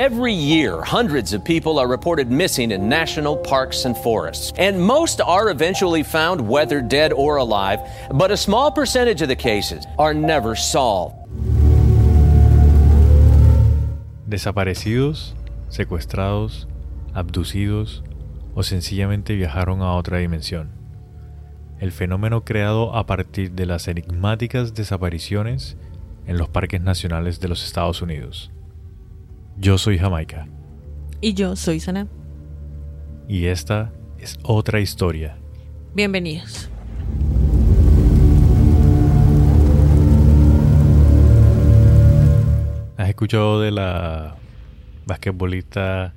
Every year, hundreds of people are reported missing in national parks and forests, and most are eventually found whether dead or alive, but a small percentage of the cases are never solved. Desaparecidos, secuestrados, abducidos o sencillamente viajaron a otra dimensión. El fenómeno creado a partir de las enigmáticas desapariciones en los parques nacionales de los Estados Unidos. Yo soy Jamaica. Y yo soy Sana. Y esta es otra historia. Bienvenidos. ¿Has escuchado de la basquetbolista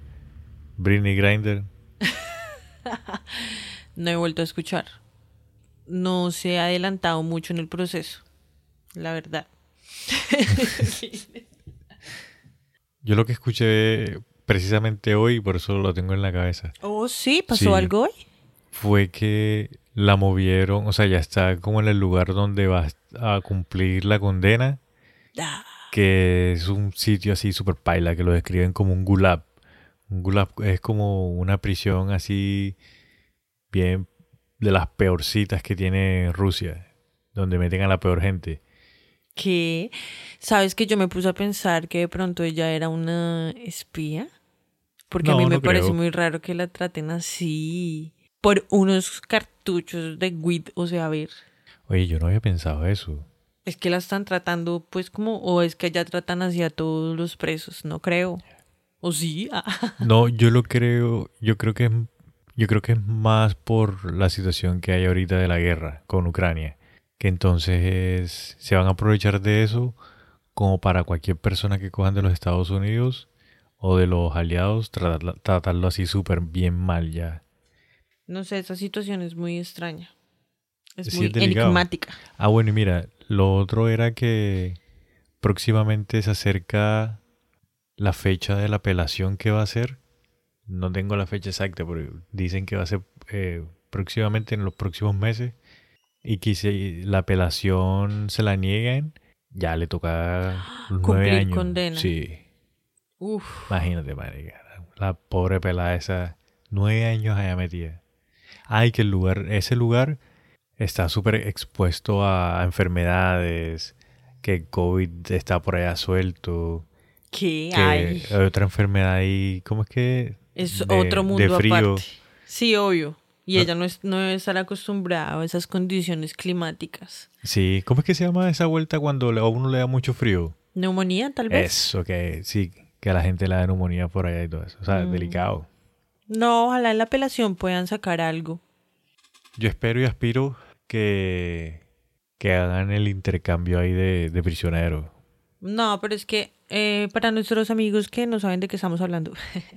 Britney Grinder? no he vuelto a escuchar. No se ha adelantado mucho en el proceso, la verdad. Yo lo que escuché precisamente hoy, por eso lo tengo en la cabeza. Oh, sí, pasó algo hoy. Fue que la movieron, o sea, ya está como en el lugar donde va a cumplir la condena. Ah. Que es un sitio así super paila, que lo describen como un gulab. Un gulab es como una prisión así bien de las peorcitas que tiene Rusia, donde meten a la peor gente que, sabes que yo me puse a pensar que de pronto ella era una espía, porque a mí me parece muy raro que la traten así por unos cartuchos de weed, o sea, a ver. Oye, yo no había pensado eso. Es que la están tratando, pues, como, o es que ya tratan así a todos los presos, no creo. ¿O sí? no, yo lo creo, yo creo que yo creo que es más por la situación que hay ahorita de la guerra con Ucrania que entonces se van a aprovechar de eso como para cualquier persona que cojan de los Estados Unidos o de los aliados, tratarlo así súper bien mal ya. No sé, esa situación es muy extraña. Es muy enigmática. Ah, bueno, y mira, lo otro era que próximamente se acerca la fecha de la apelación que va a ser. No tengo la fecha exacta, pero dicen que va a ser eh, próximamente en los próximos meses y que si la apelación se la nieguen, ya le toca nueve años. condena. Sí. Uf. Imagínate, marica. La pobre pelada esa, nueve años allá metida. Ay, que el lugar, ese lugar está súper expuesto a enfermedades, que el COVID está por allá suelto. ¿Qué que hay? Otra enfermedad ahí, ¿cómo es que? Es otro mundo aparte. Sí, obvio. Y ella no, es, no debe estar acostumbrada a esas condiciones climáticas. Sí, ¿cómo es que se llama esa vuelta cuando a uno le da mucho frío? Neumonía, tal vez. Eso, que sí, que a la gente le da neumonía por allá y todo eso. O sea, mm. delicado. No, ojalá en la apelación puedan sacar algo. Yo espero y aspiro que, que hagan el intercambio ahí de, de prisioneros. No, pero es que eh, para nuestros amigos que no saben de qué estamos hablando,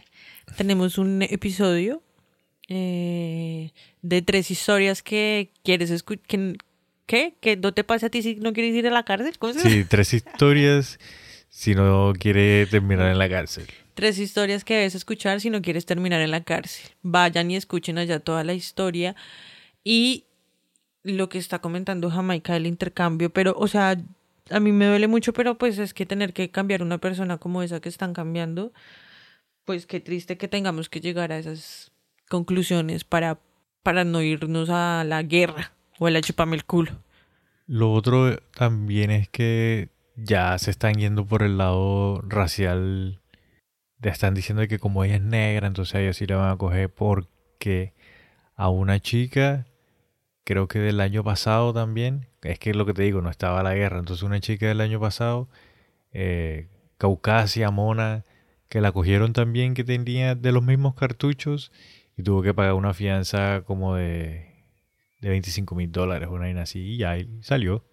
tenemos un episodio eh, de tres historias que quieres escuchar. ¿Qué? ¿Que no te pasa a ti si no quieres ir a la cárcel? sí, tres historias si no quieres terminar en la cárcel. Tres historias que debes escuchar si no quieres terminar en la cárcel. Vayan y escuchen allá toda la historia y lo que está comentando Jamaica del intercambio, pero, o sea, a mí me duele mucho, pero pues es que tener que cambiar una persona como esa que están cambiando, pues qué triste que tengamos que llegar a esas conclusiones para, para no irnos a la guerra o a la chupame el culo. Lo otro también es que ya se están yendo por el lado racial. Ya están diciendo que como ella es negra, entonces a ella sí la van a coger porque a una chica, creo que del año pasado también, es que es lo que te digo, no estaba la guerra, entonces una chica del año pasado, eh, Caucasia, Mona, que la cogieron también, que tenía de los mismos cartuchos y tuvo que pagar una fianza como de, de 25 mil dólares, una vaina así, y ya salió.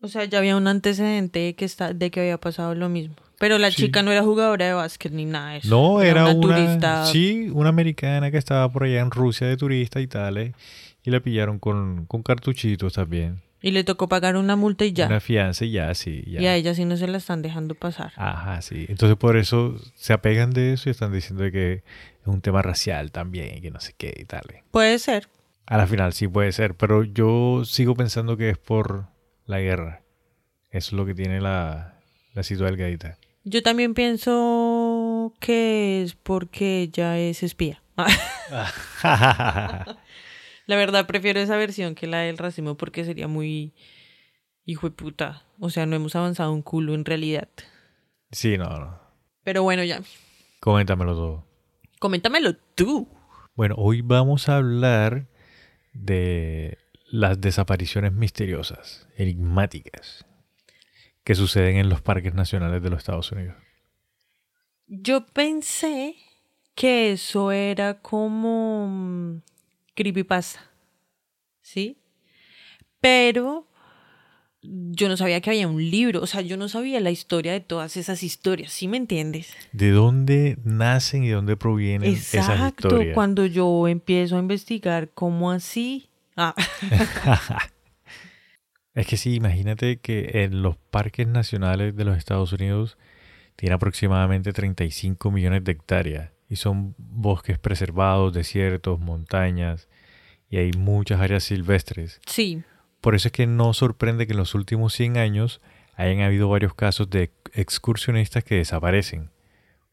O sea, ya había un antecedente de que, está, de que había pasado lo mismo. Pero la chica no era jugadora de básquet ni nada de eso. No, era, una, turista. Sí, una americana que estaba por allá en Rusia de turista y tal. Eh, y la pillaron con, con cartuchitos también. Y le tocó pagar una multa y ya. Una fianza y ya, sí. Ya. Y a ella sí no se la están dejando pasar. Ajá, sí. Entonces por eso se apegan de eso y están diciendo que un tema racial también y que no sé qué y tal. Puede ser. A la final sí puede ser, pero yo sigo pensando que es por la guerra. Eso es lo que tiene la, la delgadita. Yo también pienso que es porque ella es espía. La verdad prefiero esa versión que la del racismo porque sería muy hijo de puta. O sea, no hemos avanzado un culo en realidad. sí, no, no. Pero bueno, ya. Coméntamelo todo. Coméntamelo tú. Bueno, hoy vamos a hablar de las desapariciones misteriosas, enigmáticas, que suceden en los parques nacionales de los Estados Unidos. Yo pensé que eso era como mm, creepypasta. ¿Sí? Pero yo no sabía que había un libro, o sea, yo no sabía la historia de todas esas historias, ¿sí me entiendes? ¿De dónde nacen y de dónde provienen esas Exacto, historias? cuando yo empiezo a investigar, ¿cómo así? Ah, Es que sí, imagínate que en los parques nacionales de los Estados Unidos tiene aproximadamente 35 millones de hectáreas y son bosques preservados, desiertos, montañas y hay muchas áreas silvestres. sí, Por eso es que no sorprende que en los últimos 100 años hayan habido varios casos de excursionistas que desaparecen.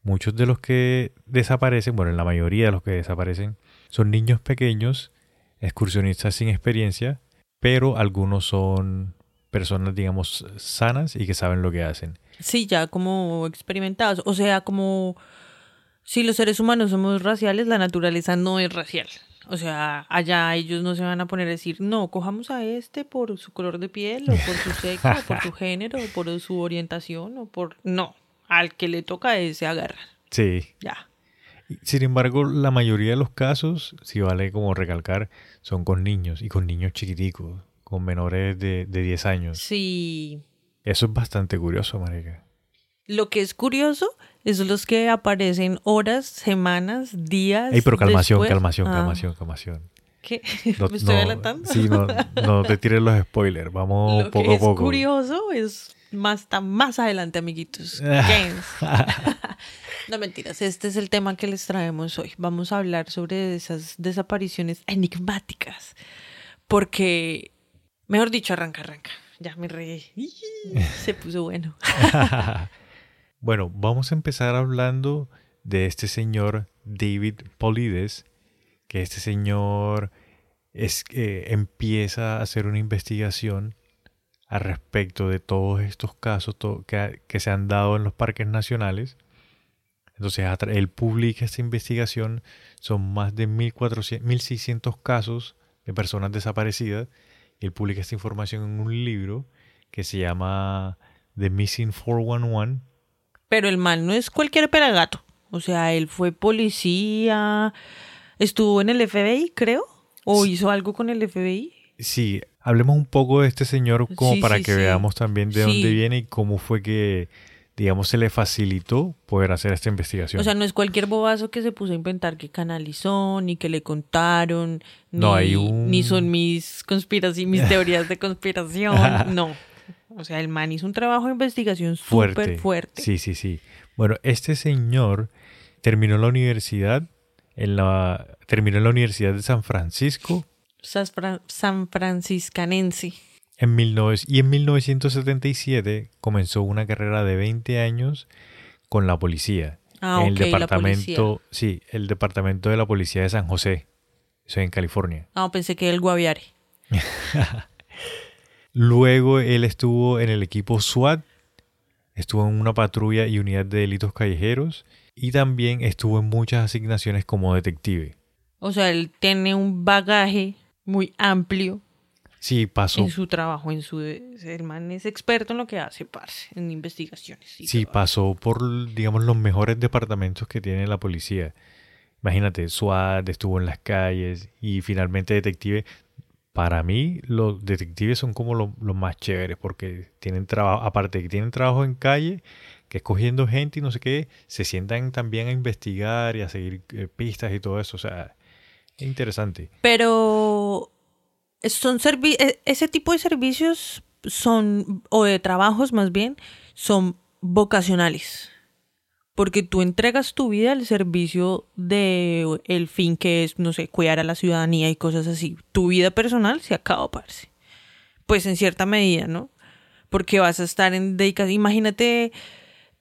Muchos de los que desaparecen, bueno, la mayoría de los que desaparecen, son niños pequeños, excursionistas sin experiencia, pero algunos son personas, digamos, sanas y que saben lo que hacen. sí, ya como experimentados, o sea, como si los seres humanos somos raciales, la naturaleza no es racial. O sea, allá ellos no se van a poner a decir, no, cojamos a este por su color de piel, o por su sexo, o por su género, o por su orientación, o por... No, al que le toca ese agarrar. Sí. Ya. Sin embargo, la mayoría de los casos, si vale como recalcar, son con niños y con niños chiquiticos, con menores de, de 10 años. Sí. Eso es bastante curioso, marica. Lo que es curioso es los que aparecen horas, semanas, días. Ey, pero calmación, después. calmación, Ah, calmación, calmación. ¿Qué? No- ¿Me estoy no, adelantando? Sí, no, no te tires los spoilers. Vamos Lo poco que a es poco. curioso es más, más adelante, amiguitos. James. no mentiras, este es el tema que les traemos hoy. Vamos a hablar sobre esas desapariciones enigmáticas. Porque, mejor dicho, arranca, arranca. Ya me reí. Se puso bueno. Bueno, vamos a empezar hablando de este señor David Polides, que este señor eh, empieza a hacer una investigación al respecto de todos estos casos que, que se han dado en los parques nacionales. Entonces, él publica esta investigación, son más de 1400, 1600 casos de personas desaparecidas. Él publica esta información en un libro que se llama The Missing 411 Pero el man no es cualquier pelagato. O sea, él fue policía, estuvo en el FBI, creo, o Sí. hizo algo con el FBI. Sí, hablemos un poco de este señor como Sí, para sí, que veamos también de dónde viene y cómo fue que, digamos, se le facilitó poder hacer esta investigación. O sea, no es cualquier bobazo que se puso a inventar que canalizó, ni que le contaron, ni, No, hay un- ni son mis mis teorías de conspiración. no. O sea, el man hizo un trabajo de investigación súper fuerte. Sí, sí, sí. Bueno, este señor terminó la universidad en la terminó en la Universidad de San Francisco Sas- Fra- San Franciscanense. en 19 y en 1977 comenzó una carrera de 20 años con la policía. Ah, en el departamento, sí, el departamento de la policía de San José, eso en California. Ah, pensé que el Guaviare. Luego él estuvo en el equipo SWAT, estuvo en una patrulla y unidad de delitos callejeros y también estuvo en muchas asignaciones como detective. O sea, él tiene un bagaje muy amplio Sí, pasó, en su trabajo, en su el man es experto en lo que hace, parce, en investigaciones. sí, pasó por, digamos, los mejores departamentos que tiene la policía. Imagínate, SWAT estuvo en las calles y finalmente detective. Para mí, los detectives son como lo- los más chéveres porque tienen trabajo, aparte de que tienen trabajo en calle, que es cogiendo gente y no sé qué, se sientan también a investigar y a seguir eh, pistas y todo eso. O sea, es interesante. Pero son e- ese tipo de servicios son, o de trabajos más bien, son vocacionales. Porque tú entregas tu vida al servicio de el fin que es, no sé, cuidar a la ciudadanía y cosas así. Tu vida personal se acaba, parce. Pues en cierta medida, ¿no? Porque vas a estar en dedicación. Imagínate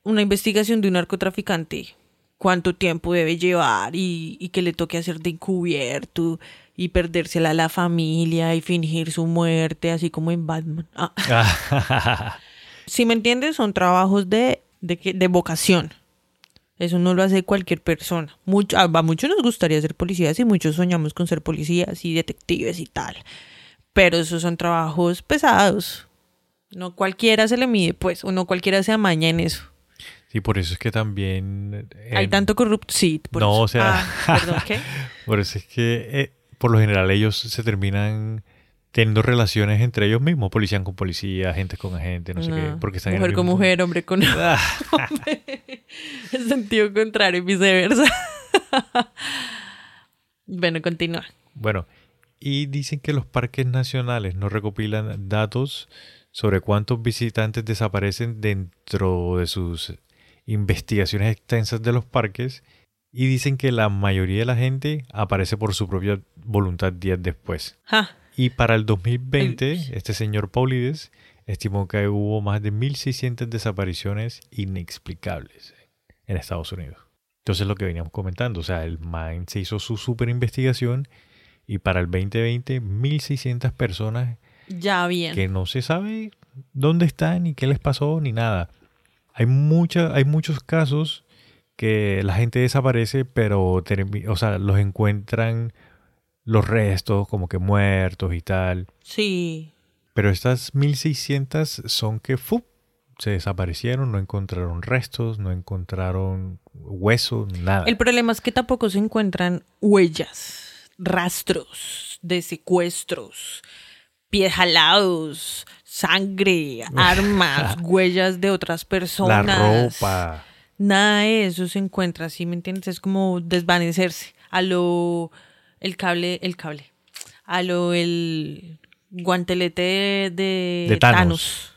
una investigación de un narcotraficante. cuánto tiempo debe llevar y, y que le toque hacer de encubierto y perdérsela a la familia y fingir su muerte, así como en Batman. Ah. si me entiendes, son trabajos de, de, de vocación. Eso no lo hace cualquier persona. Mucho, a muchos nos gustaría ser policías y muchos soñamos con ser policías y detectives y tal. Pero esos son trabajos pesados. No cualquiera se le mide, pues, o no cualquiera se amaña en eso. Sí, por eso es que también... Hay en- tanto corrupto. Sí, por No, eso. o sea- Ah, perdón, ¿qué? Por eso es que eh, por lo general ellos se terminan teniendo relaciones entre ellos mismos, policía con policía, agentes con agentes, no sé qué, porque están en el mujer con mismo- mujer, hombre con Ah, en sentido contrario y viceversa. bueno, continúa. Bueno, y dicen que los parques nacionales no recopilan datos sobre cuántos visitantes desaparecen dentro de sus investigaciones extensas de los parques y dicen que la mayoría de la gente aparece por su propia voluntad días después. Ja, Y para el 2020, El- este señor Paulides estimó que hubo más de 1.600 desapariciones inexplicables en Estados Unidos. Entonces lo que veníamos comentando, o sea, el MIND se hizo su super investigación y para el 2020 1.600 personas ya bien. que no se sabe dónde están ni qué les pasó ni nada. Hay, mucha, hay muchos casos que la gente desaparece, pero o sea, los encuentran los restos como que muertos y tal. Sí. Pero estas 1600 son que ¡fup! se desaparecieron, no encontraron restos, no encontraron huesos, nada. El problema es que tampoco se encuentran huellas, rastros de secuestros, pies jalados, sangre, armas, huellas de otras La personas. ropa. Nada de eso se encuentra, ¿sí me entiendes? Es como desvanecerse a lo el cable, el cable, a lo el guantelete de, de Thanos. Thanos.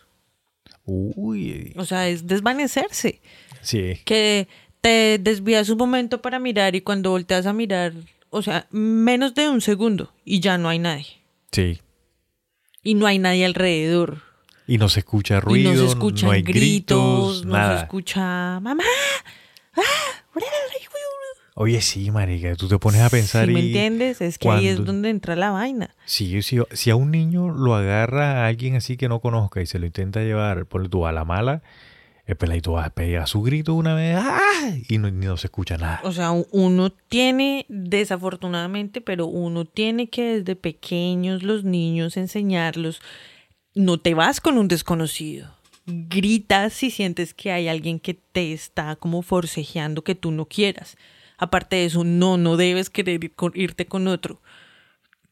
Uy, O sea, es desvanecerse. sí. Que te desvías un momento para mirar y cuando volteas a mirar, o sea, menos de un segundo y ya no hay nadie. Sí. Y no hay nadie alrededor. Y no se escucha ruido, y no se escuchan no hay gritos, gritos, no nada. se escucha mamá. Oye, sí, marica, tú te pones a pensar ¿Sí me y... entiendes? Es que ahí es donde entra la vaina. Si, si, si a un niño lo agarra a alguien así que no conozca y se lo intenta llevar por tú a la mala, el peladito va a pegar su grito una vez ¡ah! y no, no se escucha nada. O sea, uno tiene, desafortunadamente, pero uno tiene que desde pequeños los niños enseñarlos. No te vas con un desconocido. Gritas si sientes que hay alguien que te está como forcejeando que tú no quieras. Aparte de eso, no, no debes querer ir con- irte con otro.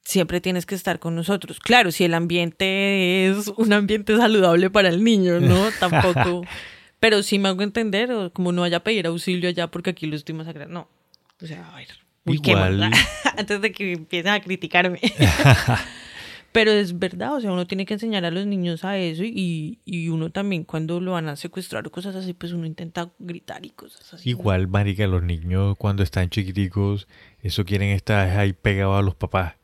Siempre tienes que estar con nosotros. Claro, si el ambiente es un ambiente saludable para el niño, ¿no? Tampoco. Pero sí me hago entender, o como no vaya a pedir auxilio allá porque aquí lo estoy masacrando. No. O sea, a ver. Igual- Antes de que empiecen a criticarme. Pero es verdad, o sea, uno tiene que enseñar a los niños a eso y, y uno también cuando lo van a secuestrar o cosas así, pues uno intenta gritar y cosas así. Igual, marica, los niños cuando están chiquiticos, eso quieren estar ahí pegados a los papás.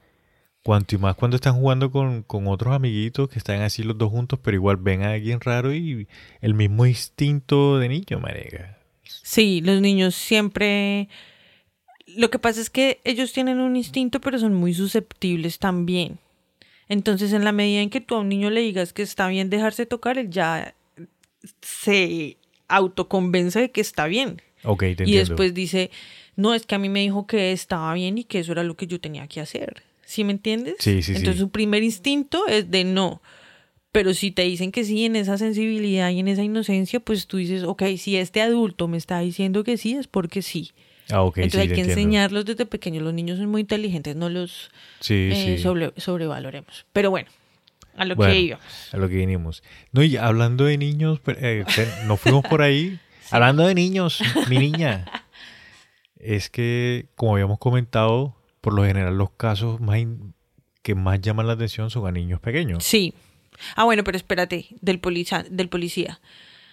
Cuanto y más cuando están jugando con, con otros amiguitos que están así los dos juntos, pero igual ven a alguien raro y el mismo instinto de niño, marica. Sí, los niños siempre... Lo que pasa es que ellos tienen un instinto, pero son muy susceptibles también. Entonces, en la medida en que tú a un niño le digas que está bien dejarse tocar, él ya se autoconvence de que está bien. Ok, te Y entiendo. después dice, no, es que a mí me dijo que estaba bien y que eso era lo que yo tenía que hacer. ¿Sí me entiendes? Sí, sí, sí. Entonces su primer instinto es de no. Pero si te dicen que sí en esa sensibilidad y en esa inocencia, pues tú dices, ok, si este adulto me está diciendo que sí, es porque sí. Ah, Entonces sí, hay que entiendo. enseñarlos desde pequeños. Los niños son muy inteligentes, no los Sí, eh, sí. sobre- sobrevaloremos. Pero bueno, a lo Bueno, que iba. a lo que vinimos. No, y hablando de niños, eh, nos fuimos por ahí. Hablando de niños, mi niña. Es que, como habíamos comentado, por lo general los casos más que más llaman la atención son a niños pequeños. Sí. Ah, bueno, pero espérate, del, del policía.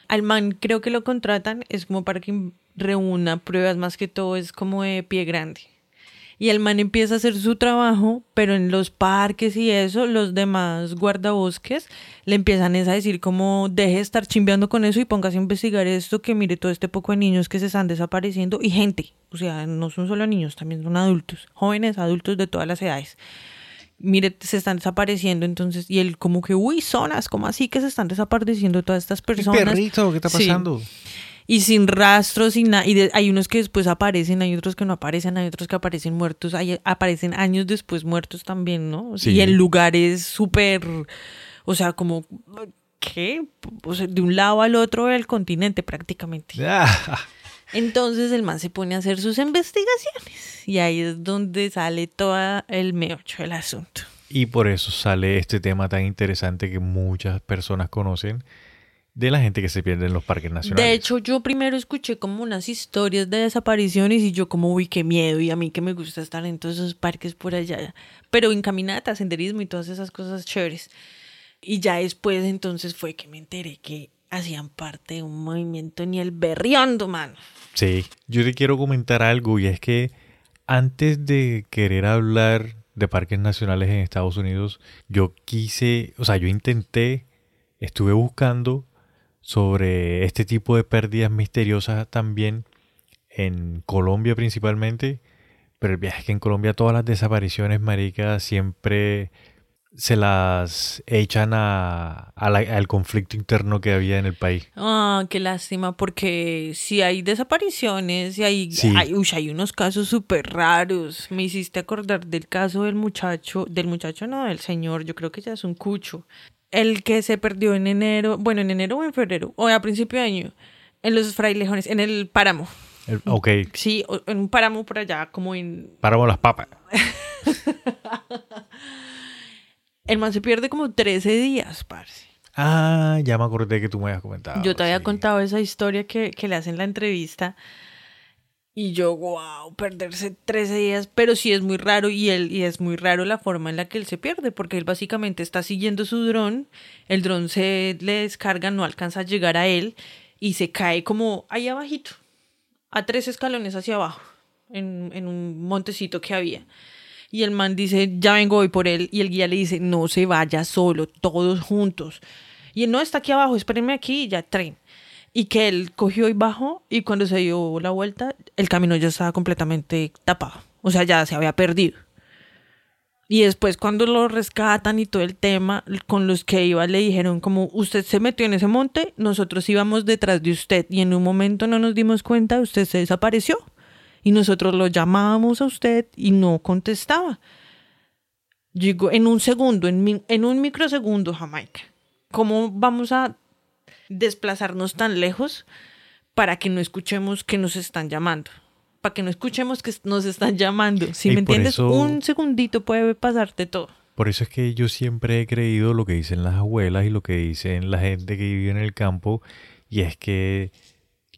Al man creo que lo contratan, es como para que reúna pruebas, más que todo es como de pie grande. Y el man empieza a hacer su trabajo, pero en los parques y eso, los demás guardabosques le empiezan a decir como deje de estar chimbeando con eso y póngase a investigar esto, que mire todo este poco de niños que se están desapareciendo y gente, o sea, no son solo niños, también son adultos, jóvenes, adultos de todas las edades. Mire, se están desapareciendo, entonces, y él como que, uy, zonas, como así que se están desapareciendo todas estas personas? perrito, ¿qué está pasando? y sin rastros, sin nada. Y hay unos que después aparecen, hay otros que no aparecen, hay otros que aparecen muertos, hay, aparecen años después muertos también, ¿no? Y el lugar es súper, o sea, como, ¿qué? O sea, de un lado al otro del continente prácticamente. Ah. Entonces el man se pone a hacer sus investigaciones y ahí es donde sale todo el meocho del asunto. Y por eso sale este tema tan interesante que muchas personas conocen, de la gente que se pierde en los parques nacionales. De hecho, yo primero escuché como unas historias de desapariciones y yo como, uy, qué miedo, y a mí que me gusta estar en todos esos parques por allá, pero en caminata, senderismo y todas esas cosas chéveres. Y ya después entonces fue que me enteré que hacían parte de un movimiento ni el berriondo, mano. Sí, yo te quiero comentar algo y es que antes de querer hablar de parques nacionales en Estados Unidos, yo quise, o sea, yo intenté, estuve buscando sobre este tipo de pérdidas misteriosas también en Colombia principalmente. Pero el viaje es que en Colombia todas las desapariciones, maricas, siempre se las echan a, al conflicto interno que había en el país. Ah, qué lástima, porque si hay desapariciones y hay, hay, hay, unos casos súper raros. Me hiciste acordar del caso del muchacho, del muchacho no, del señor, yo creo que ya es un cucho, el que se perdió en enero, bueno, en enero o en febrero, o a principio de año, en los frailejones, en el páramo. ok. Sí, en un páramo por allá, como en... Páramo las papas. el man se pierde como 13 días, parce. Ah, ya me acordé que tú me habías comentado. Yo te había contado esa historia que, que le hacen la entrevista y yo, wow, perderse 13 días, pero sí es muy raro y, él, y es muy raro la forma en la que él se pierde, porque él básicamente está siguiendo su dron, el dron se le descarga, no alcanza a llegar a él y se cae como ahí abajito, a tres escalones hacia abajo, en, en un montecito que había. Y el man dice, ya vengo hoy por él, y el guía le dice, no se vaya solo, todos juntos. Y él no está aquí abajo, espérenme aquí, ya tren y que él cogió y bajó y cuando se dio la vuelta el camino ya estaba completamente tapado, o sea, ya se había perdido. Y después cuando lo rescatan y todo el tema, con los que iba le dijeron como usted se metió en ese monte, nosotros íbamos detrás de usted y en un momento no nos dimos cuenta, usted se desapareció y nosotros lo llamábamos a usted y no contestaba. Digo, en un segundo, en, en un microsegundo, Jamaica. ¿Cómo vamos a desplazarnos tan lejos para que no escuchemos que nos están llamando. Para que no escuchemos que nos están llamando. Si me entiendes, un segundito puede pasarte todo. Por eso es que yo siempre he creído lo que dicen las abuelas y lo que dicen la gente que vive en el campo, y es que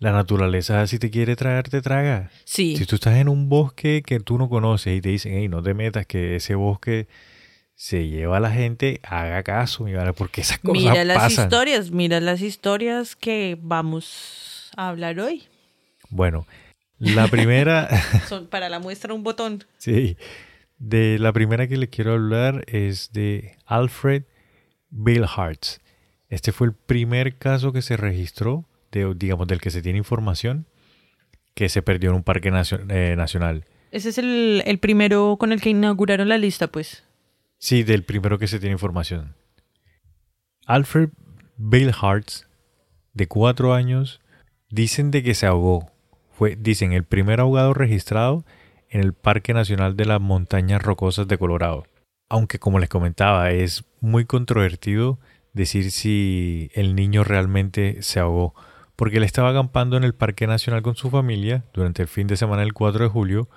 la naturaleza si te quiere traer, te traga. Sí. Si tú estás en un bosque que tú no conoces y te dicen, hey, no te metas, que ese bosque se lleva a la gente, haga caso, mira, porque esas cosas Mira las historias, mira las historias que vamos a hablar hoy. Bueno, la primera... Son para la muestra un botón. Sí. De la primera que le quiero hablar es de Alfred Bill Hartz. Este fue el primer caso que se registró, de, digamos, del que se tiene información, que se perdió en un parque eh, nacional. Ese es el, el primero con el que inauguraron la lista, pues. Sí, del primero que se tiene información. Alfred Bale Hartz, de cuatro años, dicen de que se ahogó. Fue, dicen, el primer ahogado registrado en el Parque Nacional de las Montañas Rocosas de Colorado. Aunque, como les comentaba, es muy controvertido decir si el niño realmente se ahogó, porque él estaba acampando en el Parque Nacional con su familia durante el fin de semana del 4 de julio,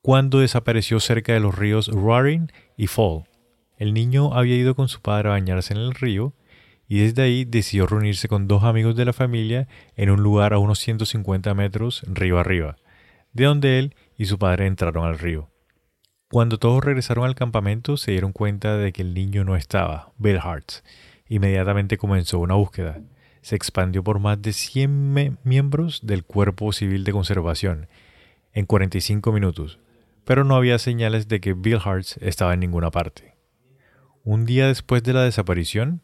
cuando desapareció cerca de los ríos Roaring y Fall. El niño había ido con su padre a bañarse en el río y desde ahí decidió reunirse con dos amigos de la familia en un lugar a unos 150 metros río arriba, de donde él y su padre entraron al río. Cuando todos regresaron al campamento se dieron cuenta de que el niño no estaba, Bill Hart. Inmediatamente comenzó una búsqueda. Se expandió por más de 100 miembros del Cuerpo Civil de Conservación en 45 minutos, pero no había señales de que Bill Hartz estaba en ninguna parte. Un día después de la desaparición,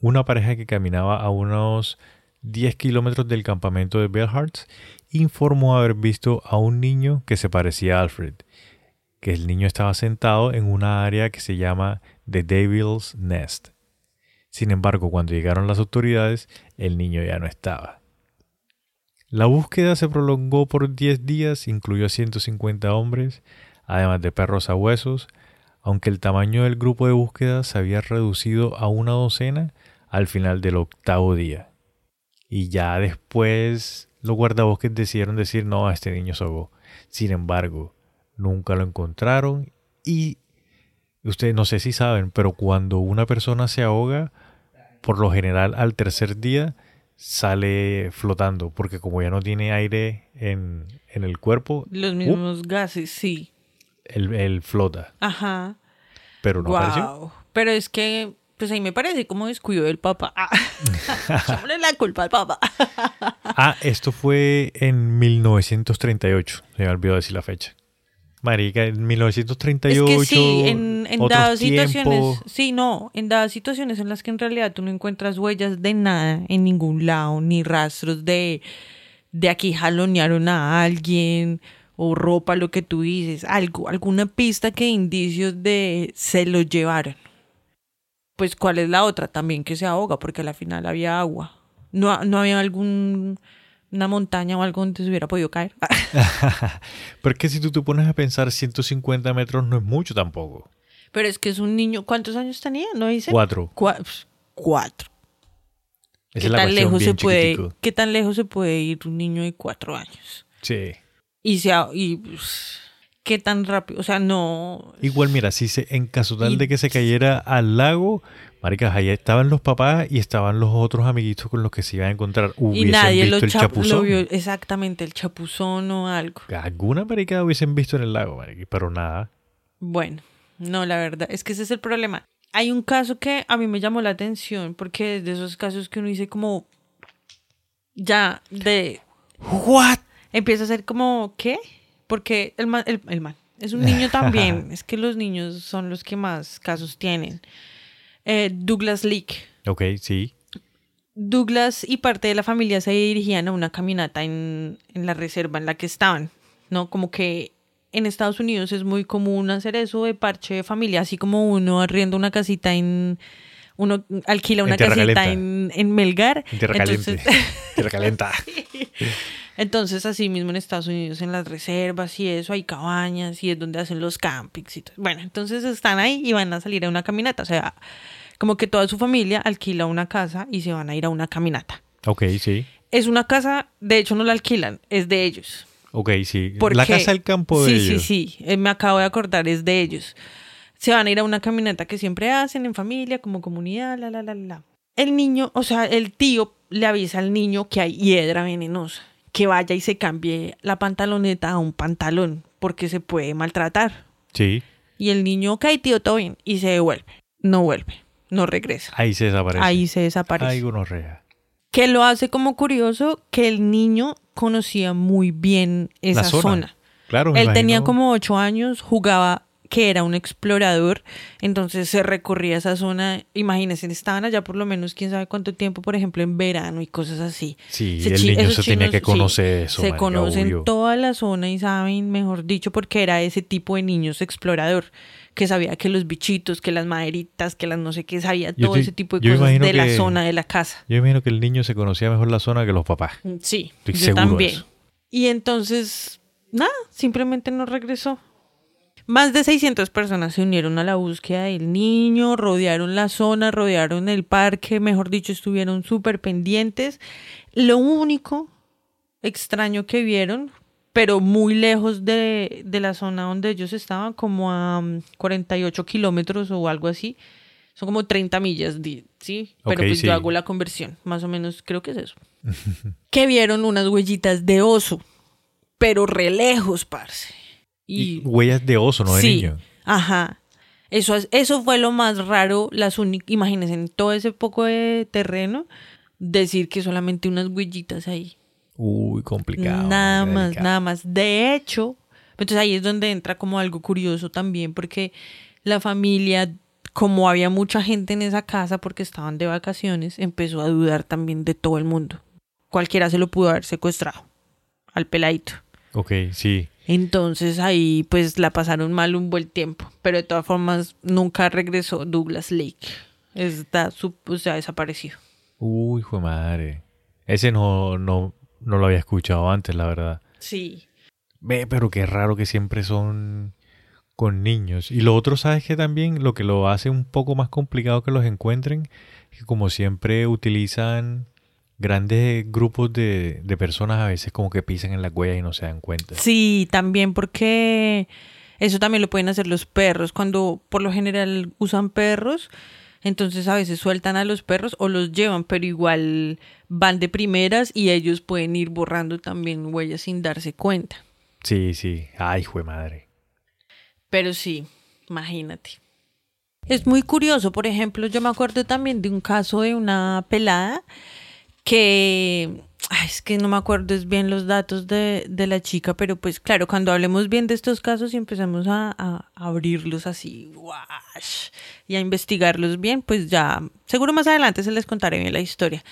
una pareja que caminaba a unos 10 kilómetros del campamento de Bill Hartz informó haber visto a un niño que se parecía a Alfred, que el niño estaba sentado en una área que se llama The Devil's Nest. Sin embargo, cuando llegaron las autoridades, el niño ya no estaba. La búsqueda se prolongó por 10 días, incluyó a 150 hombres, además de perros a huesos, aunque el tamaño del grupo de búsqueda se había reducido a una docena al final del octavo día. Y ya después los guardabosques decidieron decir no, este niño se. Sin embargo, nunca lo encontraron y ustedes no sé si saben, pero cuando una persona se ahoga, por lo general al tercer día sale flotando, porque como ya no tiene aire en, en el cuerpo, Los mismos gases, sí. él, él flota. Ajá. Pero no apareció. Wow. Pero es que, pues ahí me parece como descuido del papá. Ah. La culpa al papá. Ah, esto fue en 1938. Se me olvidó decir la fecha. Marica, en 1938. Es que sí, en, en dadas situaciones, sí, no, en dadas situaciones en las que en realidad tú no encuentras huellas de nada en ningún lado, ni rastros de, de aquí jalonearon a alguien, o ropa, lo que tú dices, algo, alguna pista que indicios de se lo llevaron. Pues, ¿cuál es la otra? También que se ahoga, porque al final había agua. No, no había algún una montaña o algo donde se hubiera podido caer. Pero es que si tú te pones a pensar, 150 metros no es mucho tampoco. Pero es que es un niño, ¿cuántos años tenía? ¿No dice? Cuatro. Cua- pf, cuatro. Esa ¿Qué es la tan lejos se puede, qué tan lejos se puede ir un niño de cuatro años? Sí. Y se ha- y pues, qué tan rápido, o sea, no. Igual, mira, si se, en caso tal de que se cayera al lago, maricas, allá estaban los papás y estaban los otros amiguitos con los que se iban a encontrar. Y nadie visto lo, el chap- chapuzón. lo vio exactamente, el chapuzón o algo. Alguna marica hubiesen visto en el lago, marica, pero nada. Bueno, no, la verdad, es que ese es el problema. Hay un caso que a mí me llamó la atención porque es de esos casos que uno dice como ya de ¿What? empieza a ser como ¿qué? Porque el man, el, el man es un niño también, es que los niños son los que más casos tienen. Eh, Douglas Leake. Ok, sí. Douglas y parte de la familia se dirigían a una caminata en, en la reserva en la que estaban, ¿no? Como que en Estados Unidos es muy común hacer eso de parche de familia, así como uno arrienda una casita en... Uno alquila una casita en, en Melgar. En Tierra entonces- caliente. Tierra calenta. Entonces, así mismo en Estados Unidos, en las reservas y eso, hay cabañas y es donde hacen los campings y todo. Bueno, entonces están ahí y van a salir a una caminata. O sea, como que toda su familia alquila una casa y se van a ir a una caminata. Ok, sí. Es una casa, de hecho no la alquilan, es de ellos. Ok, sí. ¿Por La casa del campo de sí, ellos. Sí, sí, me acabo de acordar, es de ellos. Se van a ir a una caminata que siempre hacen en familia, como comunidad, la, la, la, la. El niño, o sea, el tío le avisa al niño que hay hiedra venenosa, que vaya y se cambie la pantaloneta a un pantalón, porque se puede maltratar. Sí. Y el niño, ok, tío, todo bien, y se devuelve. No vuelve, no regresa. Ahí se desaparece. Ahí se desaparece. Ay, gonorrea. Que lo hace como curioso que el niño conocía muy bien esa La zona. zona. Claro, Él tenía como ocho años, jugaba que era un explorador, entonces se recorría esa zona, imagínense, estaban allá por lo menos quién sabe cuánto tiempo, por ejemplo, en verano y cosas así. Sí, el niño se tenía que sí, conocer eso. Se marica, conocen obvio. toda la zona y saben, mejor dicho, porque era ese tipo de niños explorador, que sabía que los bichitos, que las maderitas, que las no sé qué, sabía Yo todo te- ese tipo de cosas de la zona de la casa. Yo imagino que el niño se conocía mejor la zona que los papás. Sí, Estoy yo seguro de también. eso. Y entonces, nada, simplemente no regresó. Más de 600 personas se unieron a la búsqueda del niño, rodearon la zona, rodearon el parque, mejor dicho, estuvieron súper pendientes. Lo único extraño que vieron, pero muy lejos de, de la zona donde ellos estaban, como a mm, 48 kilómetros o algo así, son como 30 millas, ¿sí? Pero pues sí. yo hago la conversión, más o menos creo que es eso. que vieron unas huellitas de oso, pero re lejos, parce. Y Y, huellas de oso, no de sí, niño. Ajá. Eso, es- eso fue lo más raro, las imagínense, en todo ese poco de terreno, decir que solamente unas huellitas ahí. Uy, complicado. Nada más, delicado. nada más. De hecho, Entonces ahí es donde entra como algo curioso también, porque la familia, como había mucha gente en esa casa porque estaban de vacaciones, empezó a dudar también de todo el mundo. Cualquiera se lo pudo haber secuestrado al peladito. Ok, sí. Entonces ahí pues la pasaron mal un buen tiempo, pero de todas formas nunca regresó Douglas Lake. Está, su- o sea, desaparecido. Uy, hijo de madre. Ese no, no, no lo había escuchado antes, la verdad. Sí. Ve, pero qué raro que siempre son con niños. Y lo otro, ¿sabes que también? Lo que lo hace un poco más complicado que los encuentren, que como siempre utilizan grandes grupos de, de personas, a veces como que pisan en las huellas y no se dan cuenta. Sí, también porque eso también lo pueden hacer los perros. Cuando por lo general usan perros, entonces a veces sueltan a los perros o los llevan, pero igual van de primeras y ellos pueden ir borrando también huellas sin darse cuenta. Sí, sí. Ay, de madre. Pero sí, imagínate. Es muy curioso, por ejemplo, yo me acuerdo también de un caso de una pelada que, ay, es que no me acuerdo es bien los datos de, de la chica, pero pues claro, cuando hablemos bien de estos casos y empezamos a, a abrirlos así, y a investigarlos bien, pues ya, seguro más adelante se les contaré bien la historia.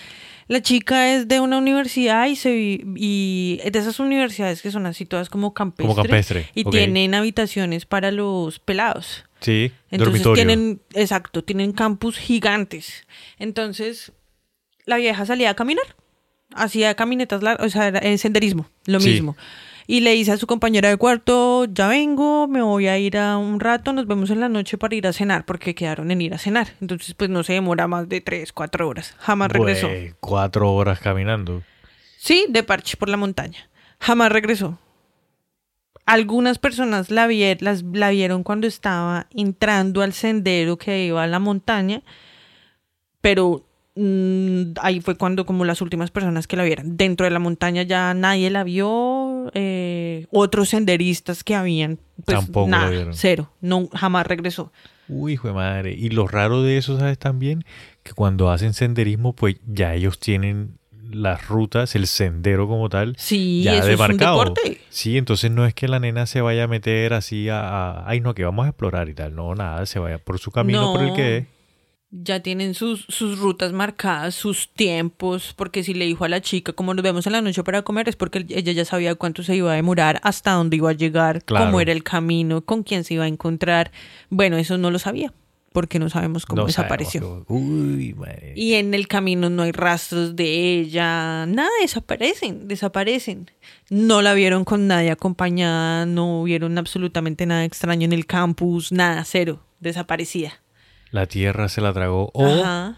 La chica es de una universidad y se y de esas universidades que son así todas como campestres, Como campestre, y tienen habitaciones para los pelados. Sí, Entonces dormitorio. tienen, exacto, tienen campus gigantes. Entonces, la vieja salía a caminar, hacía caminatas largas, o sea, era, eh, senderismo, lo Sí. mismo. Y le dice a su compañera de cuarto, ya vengo, me voy a ir a un rato, nos vemos en la noche para ir a cenar, porque quedaron en ir a cenar. Entonces, pues no se demora más de tres, cuatro horas. Jamás regresó. Güey, cuatro horas caminando. Sí, de parche por la montaña. Jamás regresó. Algunas personas la, vier- las, la vieron cuando estaba entrando al sendero que iba a la montaña, pero mm, ahí fue cuando como las últimas personas que la vieron. Dentro de la montaña ya nadie la vio, eh, otros senderistas que habían, pues Tampoco la nada, vieron. cero, no, jamás regresó. Uy, hijo de madre. Y lo raro de eso, ¿sabes? También que cuando hacen senderismo, pues ya ellos tienen las rutas, el sendero como tal, Sí, ya eso demarcado. es un deporte. Sí, entonces no es que la nena se vaya a meter así a, a- ay no, que vamos a explorar y tal. No, nada, se vaya por su camino por el que es. Ya tienen sus, sus rutas marcadas, sus tiempos, porque si le dijo a la chica, como nos vemos en la noche para comer, es porque ella ya sabía cuánto se iba a demorar, hasta dónde iba a llegar, Claro. cómo era el camino, con quién se iba a encontrar. Bueno, eso no lo sabía, porque no sabemos cómo No desapareció. sabemos Uy, madre. Y en el camino no hay rastros de ella, nada, desaparecen, desaparecen. No la vieron con nadie acompañada, no vieron absolutamente nada extraño en el campus, nada, cero, desaparecida. La tierra se la tragó o Ajá.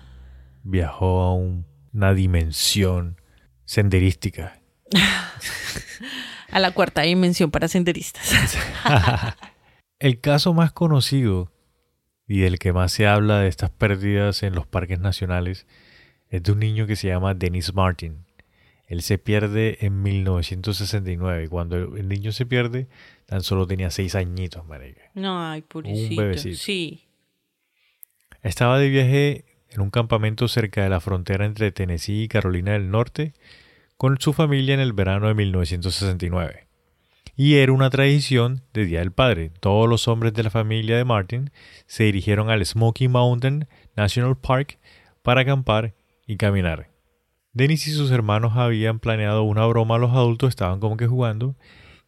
viajó a un- una dimensión senderística. A la cuarta dimensión para senderistas. El caso más conocido y del que más se habla de estas pérdidas en los parques nacionales es de un niño que se llama Dennis Martin. Él se pierde en 1969 y cuando el niño se pierde tan solo tenía seis añitos, marica. No, ay, pobrecito. bebecito. Sí. Estaba de viaje en un campamento cerca de la frontera entre Tennessee y Carolina del Norte con su familia en el verano de 1969. Y era una tradición de Día del Padre. Todos los hombres de la familia de Martin se dirigieron al Smoky Mountain National Park para acampar y caminar. Dennis y sus hermanos habían planeado una broma los adultos, estaban como que jugando,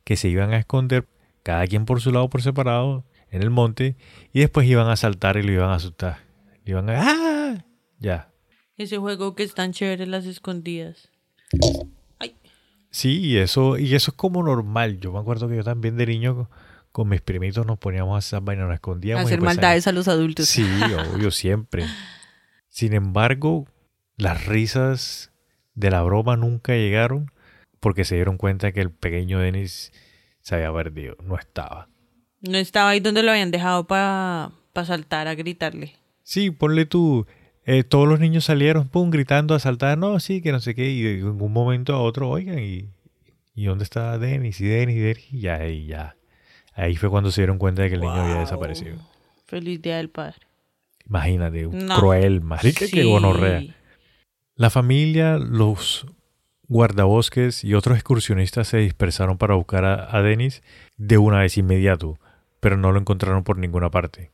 que se iban a esconder cada quien por su lado por separado en el monte y después iban a saltar y lo iban a asustar. Le iban a ¡Ah! Ya. Ese juego que es tan chévere, las escondidas. Ay, Sí, y eso, y eso es como normal. Yo me acuerdo que yo también de niño con, mis primitos nos poníamos a hacer esas vainas, nos escondíamos. y hacer maldades a los adultos. Sí, obvio, siempre. Sin embargo, las risas de la broma nunca llegaron porque se dieron cuenta que el pequeño Dennis se había perdido, no estaba. No estaba ahí donde lo habían dejado para saltar a gritarle. Sí, ponle tú, eh, todos los niños salieron, pum, gritando, a saltar, no, sí, que no sé qué, y de un momento a otro, oigan, ¿y, y dónde está Dennis? Y Dennis, y Dennis, y ya, ahí ya. Ahí fue cuando se dieron cuenta de que el niño había desaparecido. Feliz Día del Padre. Imagínate, No. cruel, marica, que Sí. gonorrea. La familia los guardabosques y otros excursionistas se dispersaron para buscar a, a Dennis de una vez inmediato, pero no lo encontraron por ninguna parte.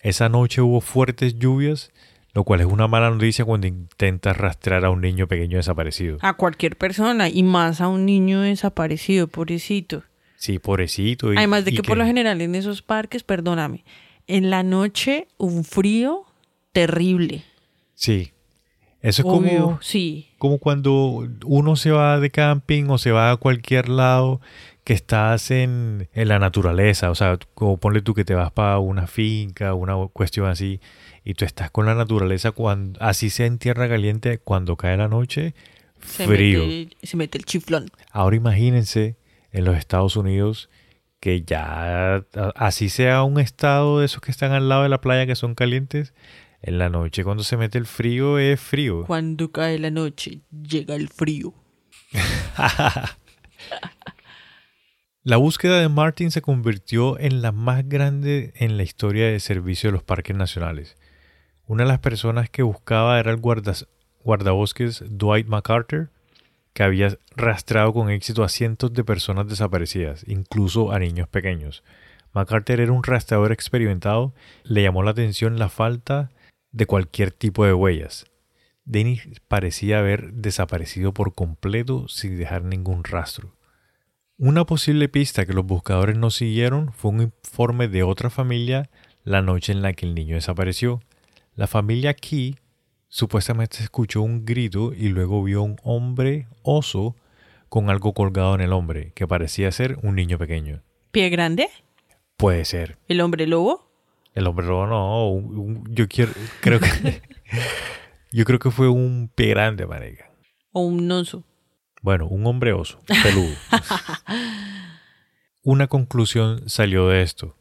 Esa noche hubo fuertes lluvias, lo cual es una mala noticia cuando intentas rastrear a un niño pequeño desaparecido. A cualquier persona y más a un niño desaparecido, pobrecito. Sí, pobrecito. y- Además de y que, por lo general en esos parques, perdóname, en la noche un frío terrible. Sí. Eso es Obvio, como, sí. como cuando uno se va de camping o se va a cualquier lado que estás en, en la naturaleza. O sea, como ponle tú que te vas para una finca, una cuestión así, y tú estás con la naturaleza, cuando, así sea en tierra caliente, cuando cae la noche, Se frío. Mete, se mete el chiflón. Ahora imagínense en los Estados Unidos que ya así sea un estado de esos que están al lado de la playa que son calientes, en la noche cuando se mete el frío es frío. Cuando cae la noche, llega el frío. La búsqueda de Martin se convirtió en la más grande en la historia de servicio de los parques nacionales. Una de las personas que buscaba era el guardabosques Dwight MacArthur, que había rastreado con éxito a cientos de personas desaparecidas, incluso a niños pequeños. MacArthur era un rastreador experimentado, le llamó la atención la falta de cualquier tipo de huellas. Dennis parecía haber desaparecido por completo sin dejar ningún rastro. Una posible pista que los buscadores no siguieron fue un informe de otra familia la noche en la que el niño desapareció. La familia Key supuestamente escuchó un grito y luego vio un hombre oso con algo colgado en el hombre, que parecía ser un niño pequeño. ¿Pie grande? Puede ser. ¿El hombre lobo? El hombre lobo no, un- un- yo quiero, creo que, yo creo que fue un pie grande, marica. ¿O un oso? Bueno, un hombre oso, peludo. Una conclusión salió de esto.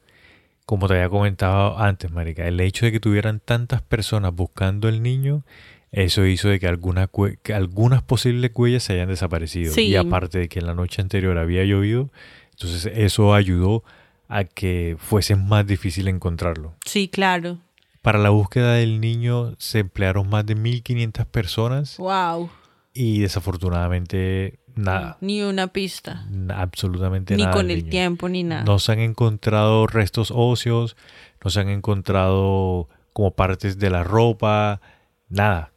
Como te había comentado antes, Marica, el hecho de que tuvieran tantas personas buscando el niño, eso hizo de que, alguna que algunas posibles huellas se hayan desaparecido. Sí. Y aparte de que en la noche anterior había llovido, entonces eso ayudó a que fuese más difícil encontrarlo. Sí, claro. Para la búsqueda del niño se emplearon más de 1500 personas Wow. Y desafortunadamente nada. Ni una pista. Absolutamente Ni nada. con del el niño. tiempo, ni nada. No se han encontrado restos óseos, no se han encontrado como partes de la ropa, nada.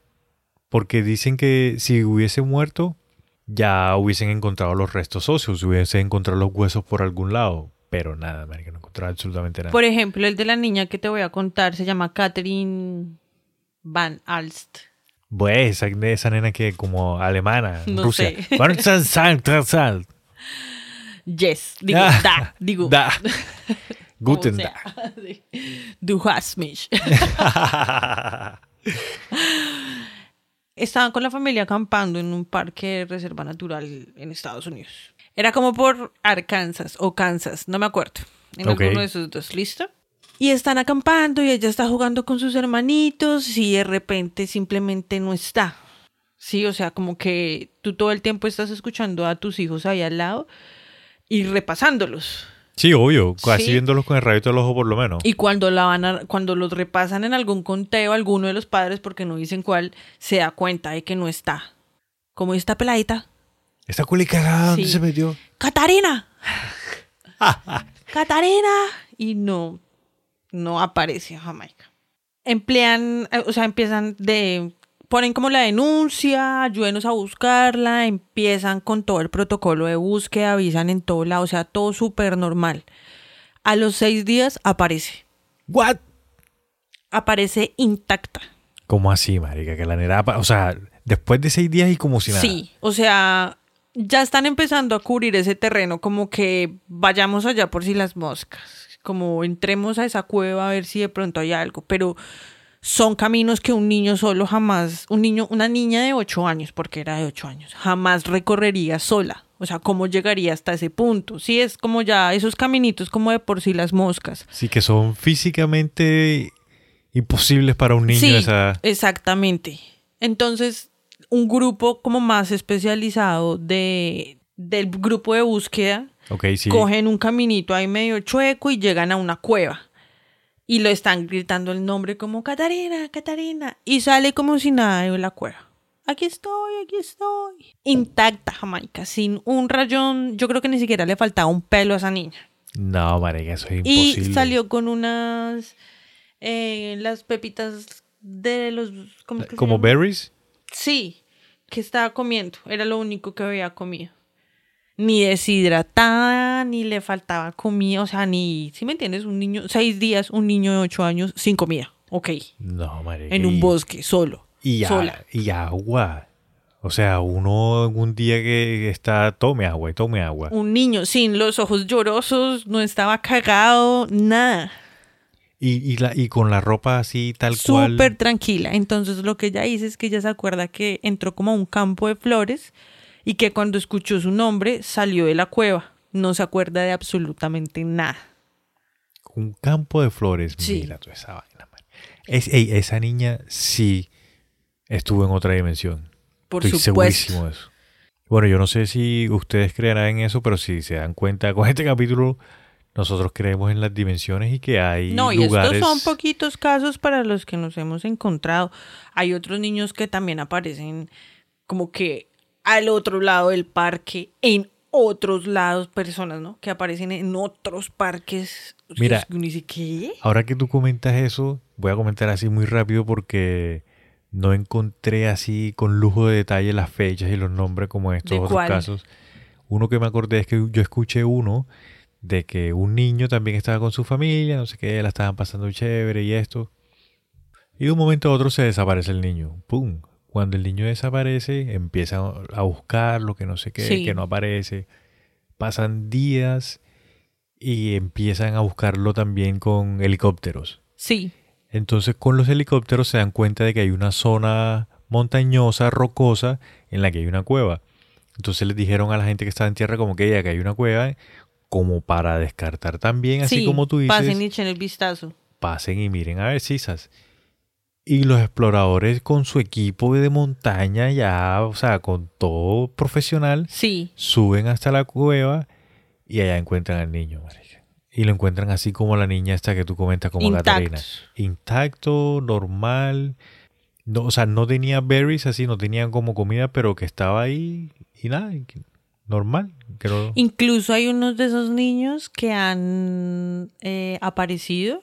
Porque dicen que si hubiese muerto, ya hubiesen encontrado los restos óseos, hubiesen encontrado los huesos por algún lado. Pero nada, marica, no encontraron absolutamente nada. Por ejemplo, el de la niña que te voy a contar se llama Catherine Van Alst. Pues esa, esa nena que como alemana, No Rusia. sé. Yes, digo, Ah, da, digo. Da. Guten sea. Du hast mich. Estaban con la familia acampando en un parque de reserva natural en Estados Unidos. Era como por Arkansas o Kansas, no me acuerdo. En Ok. alguno de esos dos, ¿listo? Y están acampando y ella está jugando con sus hermanitos y de repente simplemente no está. Sí, o sea, como que tú todo el tiempo estás escuchando a tus hijos ahí al lado y repasándolos. Sí, obvio, así Sí. viéndolos con el rayito del ojo por lo menos. Y cuando la van a- cuando los repasan en algún conteo, alguno de los padres, porque no dicen cuál, se da cuenta de que no está. Como esta peladita. Esta culi cagada, ¿dónde Sí. se metió? ¡Catarina! ¡Catarina! Y no, no aparece Jamaica. Emplean, eh, o sea, empiezan de. Ponen como la denuncia, ayúdenos a buscarla, empiezan con todo el protocolo de búsqueda, avisan en todo lado, o sea, todo súper normal. A los seis días aparece. ¿What? Aparece intacta. ¿Cómo así, marica? Que la apa- o sea, después de seis días y como si nada. Sí, o sea, ya están empezando a cubrir ese terreno, como que vayamos allá por si las moscas, como entremos a esa cueva a ver si de pronto hay algo, pero son caminos que un niño solo jamás, un niño, una niña de ocho años, porque era de ocho años, jamás recorrería sola. O sea, ¿cómo llegaría hasta ese punto? Sí, es como ya esos caminitos como de por sí las moscas. Sí, que son físicamente imposibles para un niño sí, esa... exactamente. Entonces, un grupo como más especializado de, del grupo de búsqueda Sí. cogen un caminito ahí medio chueco y llegan a una cueva. Y lo están gritando el nombre como Catarina, Catarina. Y sale como si nada de la cueva. aquí estoy, aquí estoy. Intacta Jamaica, sin un rayón. Yo creo que ni siquiera le faltaba un pelo a esa niña. No, marica, eso es Y imposible. salió con unas. eh, las pepitas de los. ¿Cómo es que se ¿Como berries? Sí, que estaba comiendo. Era lo único que había comido. Ni deshidratada, ni le faltaba comida. O sea, ni. ¿Sí me entiendes? Un niño. Seis días, un niño de ocho años sin comida. Ok. No, marica. En un bosque, solo. Y, sola. y agua. O sea, uno un día que está, tome agua y tome agua. Un niño sin los ojos llorosos, no estaba cagado, nada. Y, y, la, y con la ropa así tal cual. Súper tranquila. Entonces lo que ella dice es que ella se acuerda que entró como a un campo de flores y que cuando escuchó su nombre salió de la cueva. No se acuerda de absolutamente nada. Un campo de flores. Sí. Mira toda esa vaina. Es, ey, esa niña sí estuvo en otra dimensión. Por Estoy supuesto. segurísimo de eso. Bueno, yo no sé si ustedes creerán en eso, pero si se dan cuenta con este capítulo, nosotros creemos en las dimensiones y que hay No, y lugares. estos son poquitos casos para los que nos hemos encontrado. Hay otros niños que también aparecen como que al otro lado del parque, en otros lados, personas, ¿no? Que aparecen en otros parques. Mira. Dice, ¿qué? Ahora que tú comentas eso, voy a comentar así muy rápido porque no encontré así con lujo de detalle las fechas y los nombres como estos ¿De otros cuál? casos. Uno que me acordé es que yo escuché uno de que un niño también estaba con su familia, no sé qué, la estaban pasando chévere y esto. Y de un momento a otro se desaparece el niño. ¡Pum! Cuando el niño desaparece, empiezan a buscarlo, que no sé qué, Sí. que no aparece. Pasan días y empiezan a buscarlo también con helicópteros. Sí, Entonces con los helicópteros se dan cuenta de que hay una zona montañosa, rocosa, en la que hay una cueva. Entonces les dijeron a la gente que estaba en tierra como que ya que hay una cueva, como para descartar también, así sí. como tú dices, Pasen y echen el vistazo. pasen y miren a ver sisas. Y los exploradores con su equipo de montaña ya, o sea, con todo profesional, Sí, suben hasta la cueva y allá encuentran al niño, marica. Y lo encuentran así como la niña esta que tú comentas como Intacto. Catarina. Intacto, normal. No, o sea, no tenía berries así, no tenía como comida, pero que estaba ahí y nada, normal. No- Incluso hay unos de esos niños que han eh, aparecido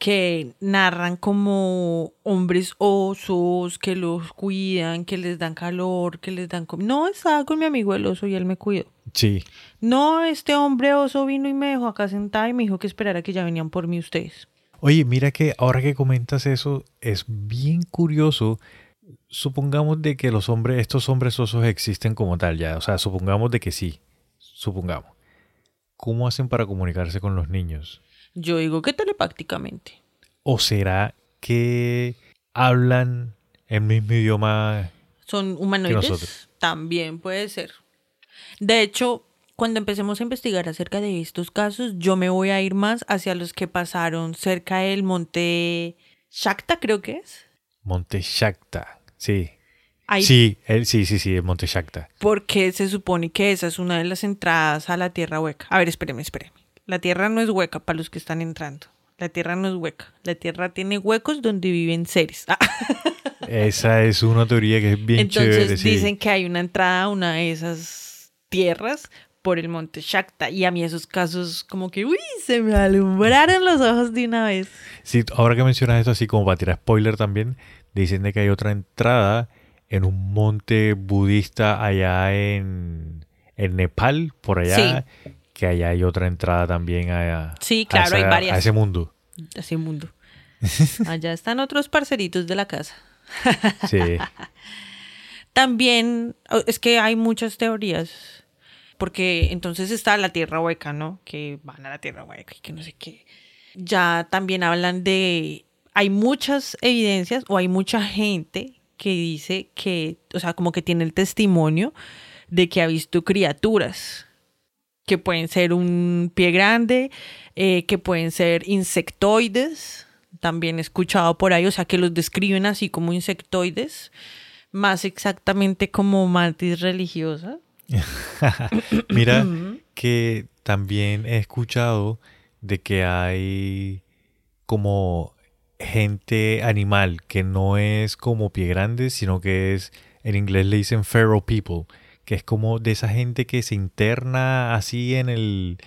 que narran como hombres osos, que los cuidan, que les dan calor, que les dan... com- No, estaba con mi amigo el oso y él me cuidó. Sí, No, este hombre oso vino y me dejó acá sentada y me dijo que esperara que ya venían por mí ustedes. Oye, mira que ahora que comentas eso, es bien curioso. Supongamos de que los hombres, estos hombres osos existen como tal ya. O sea, supongamos de que sí. Supongamos. ¿Cómo hacen para comunicarse con los niños? Yo digo que telepácticamente. ¿O será que hablan el mismo idioma? ¿Son humanoides? nosotros. También puede ser. De hecho, cuando empecemos a investigar acerca de estos casos, yo me voy a ir más hacia los que pasaron cerca del monte Shakta, creo que es. Monte Shakta. Sí. Ahí, Sí, el, sí, sí, sí, el Monte Shakta. Porque se supone que esa es una de las entradas a la tierra hueca. A ver, espéreme, espéreme. La tierra no es hueca para los que están entrando. La tierra no es hueca. La tierra tiene huecos donde viven seres. Ah. Esa es una teoría que es bien Entonces chévere. sí. dicen que hay una entrada a una de esas tierras por el monte Shakta. Y a mí esos casos como que, uy, se me alumbraron los ojos de una vez. Sí, ahora que mencionas esto, así como para tirar spoiler también, dicen de que hay otra entrada en un monte budista allá en, en Nepal, por allá, que allá hay otra entrada también a, Sí, a claro, hay esa- varias. a ese mundo. Así mundo. Allá están otros parceritos de la casa. Sí, También es que hay muchas teorías. Porque entonces está la tierra hueca, ¿no? Que van a la tierra hueca y que no sé qué. Ya también hablan de. Hay muchas evidencias o hay mucha gente que dice que, o sea, como que tiene el testimonio de que ha visto criaturas que pueden ser un pie grande, eh, que pueden ser insectoides, también he escuchado por ahí, o sea, que los describen así como insectoides, más exactamente como mantis religiosa. mira que también he escuchado de que hay como gente animal que no es como pie grande, sino que es, en inglés le dicen feral people, que es como de esa gente que se interna así en el,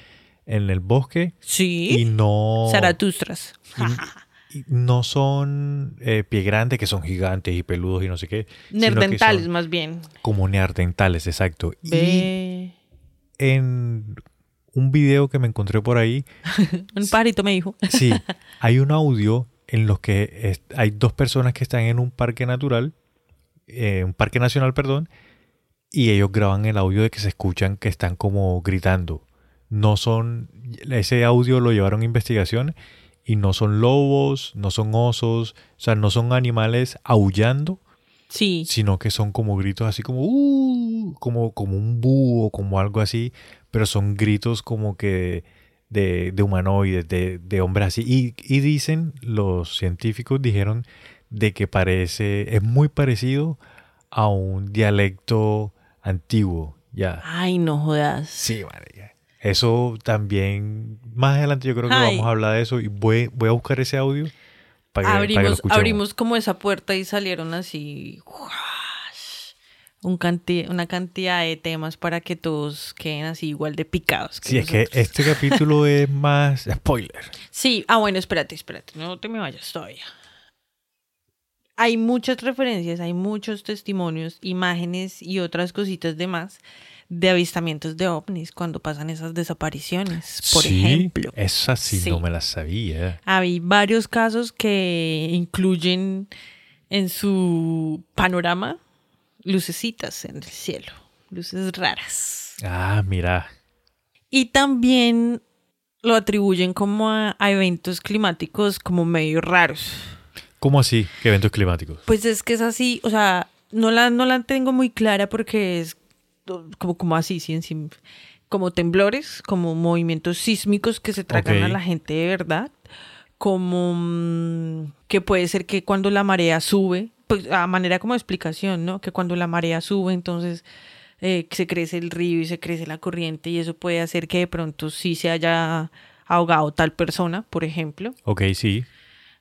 en el bosque Sí. y no... Zaratustras. y no son eh, pie grandes, que son gigantes y peludos y no sé qué. son más bien. Como neandertales, exacto. Y en un video que me encontré por ahí, Un pajarito me dijo. sí, hay un audio en los que es- hay dos personas que están en un parque natural, eh, un parque nacional, perdón, y ellos graban el audio de que se escuchan que están como gritando. No son, ese audio lo llevaron a investigación y no son lobos, no son osos, o sea, no son animales aullando, Sí. sino que son como gritos así como "Uh", como como un búho, como algo así, pero son gritos como que de, de humanoides, de, de hombres así. Y, y dicen, los científicos dijeron de que parece, es muy parecido a un dialecto antiguo, ya. Ay, no jodas. Sí, marica. Eso también, más adelante yo creo que Ay. vamos a hablar de eso y voy, voy a buscar ese audio para que, para que lo abrimos, escuchemos. abrimos como esa puerta y salieron así un canti- una cantidad de temas para que todos queden así igual de picados. Sí, es que este capítulo es más spoiler. Sí, ah, bueno, espérate, espérate, no te me vayas todavía. Hay muchas referencias, hay muchos testimonios, imágenes y otras cositas de más de avistamientos de ovnis cuando pasan esas desapariciones. Por sí, ejemplo, Esa sí, Sí. no me la sabía. hay varios casos que incluyen en su panorama lucecitas en el cielo, luces raras. Ah, mira. Y también lo atribuyen como a, a eventos climáticos como medio raros. ¿Cómo así? ¿Qué eventos climáticos? Pues es que es así, o sea, no la, no la tengo muy clara porque es como, como así, sí, sí, como temblores, como movimientos sísmicos que se tragan a la gente de verdad, como mm, que puede ser que cuando la marea sube, pues a manera como de explicación, ¿no? Que cuando la marea sube, entonces eh, se crece el río y se crece la corriente y eso puede hacer que de pronto sí se haya ahogado tal persona, por ejemplo. Ok, sí.